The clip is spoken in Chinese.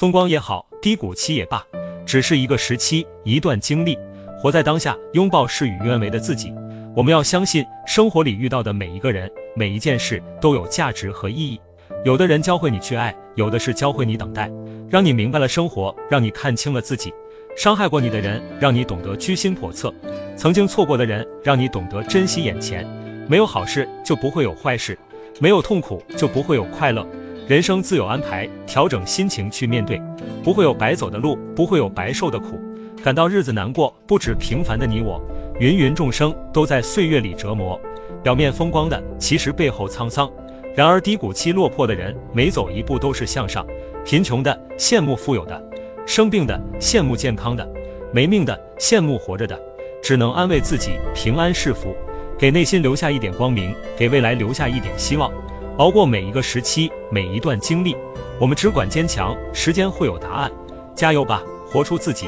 风光也好，低谷期也罢，只是一个时期，一段经历。活在当下，拥抱事与愿违的自己。我们要相信，生活里遇到的每一个人、每一件事都有价值和意义。有的人教会你去爱，有的是教会你等待，让你明白了生活，让你看清了自己。伤害过你的人，让你懂得居心叵测；曾经错过的人，让你懂得珍惜眼前。没有好事，就不会有坏事；没有痛苦，就不会有快乐。人生自有安排，调整心情去面对，不会有白走的路，不会有白受的苦。感到日子难过，不止平凡的你我，芸芸众生都在岁月里折磨。表面风光的，其实背后沧桑。然而低谷期落魄的人，每走一步都是向上。贫穷的羡慕富有的。生病的羡慕健康的，没命的羡慕活着的，只能安慰自己平安是福，给内心留下一点光明，给未来留下一点希望。熬过每一个时期，每一段经历，我们只管坚强，时间会有答案。加油吧，活出自己。